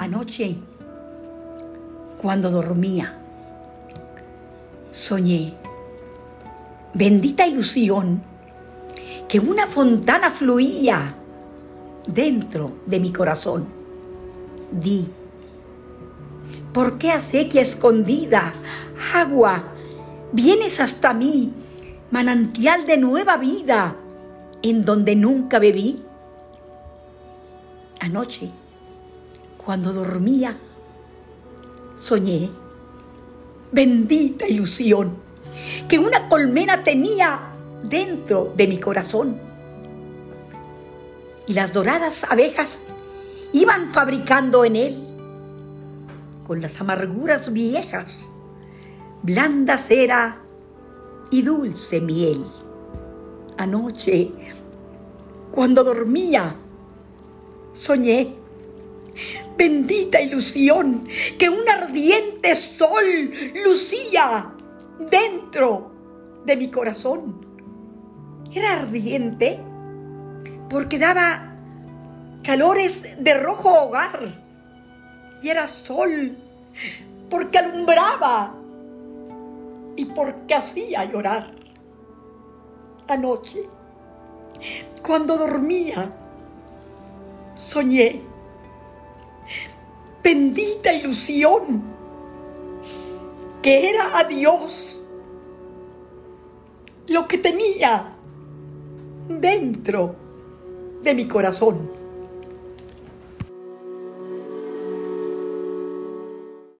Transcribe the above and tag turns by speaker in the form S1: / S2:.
S1: Anoche, cuando dormía, soñé, bendita ilusión, que una fontana fluía dentro de mi corazón. Di, ¿por qué acequia escondida, agua, vienes hasta mí, manantial de nueva vida, en donde nunca bebí? Anoche, cuando dormía, soñé, bendita ilusión, que una colmena tenía dentro de mi corazón. Y las doradas abejas iban fabricando en él, con las amarguras viejas, blanda cera y dulce miel. Anoche, cuando dormía, soñé bendita ilusión que un ardiente sol lucía dentro de mi corazón. Era ardiente porque daba calores de rojo hogar y era sol porque alumbraba y porque hacía llorar. Anoche, cuando dormía, soñé bendita ilusión que era a Dios lo que tenía dentro de mi corazón.